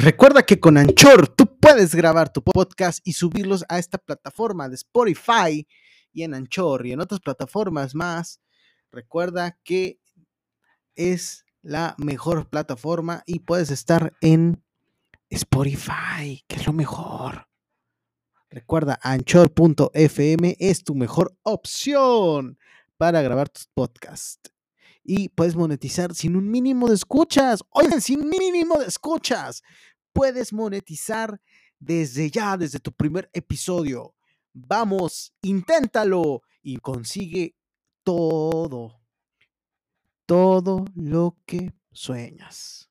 Recuerda que con Anchor tú puedes grabar tu podcast y subirlos a esta plataforma de Spotify y en Anchor y en otras plataformas más. Recuerda que es la mejor plataforma y puedes estar en Spotify, que es lo mejor. Recuerda, anchor.fm es tu mejor opción para grabar tus podcasts. Y puedes monetizar sin un mínimo de escuchas. Oigan, sin mínimo de escuchas. Puedes monetizar desde ya, desde tu primer episodio. Vamos, inténtalo y consigue todo, todo lo que sueñas.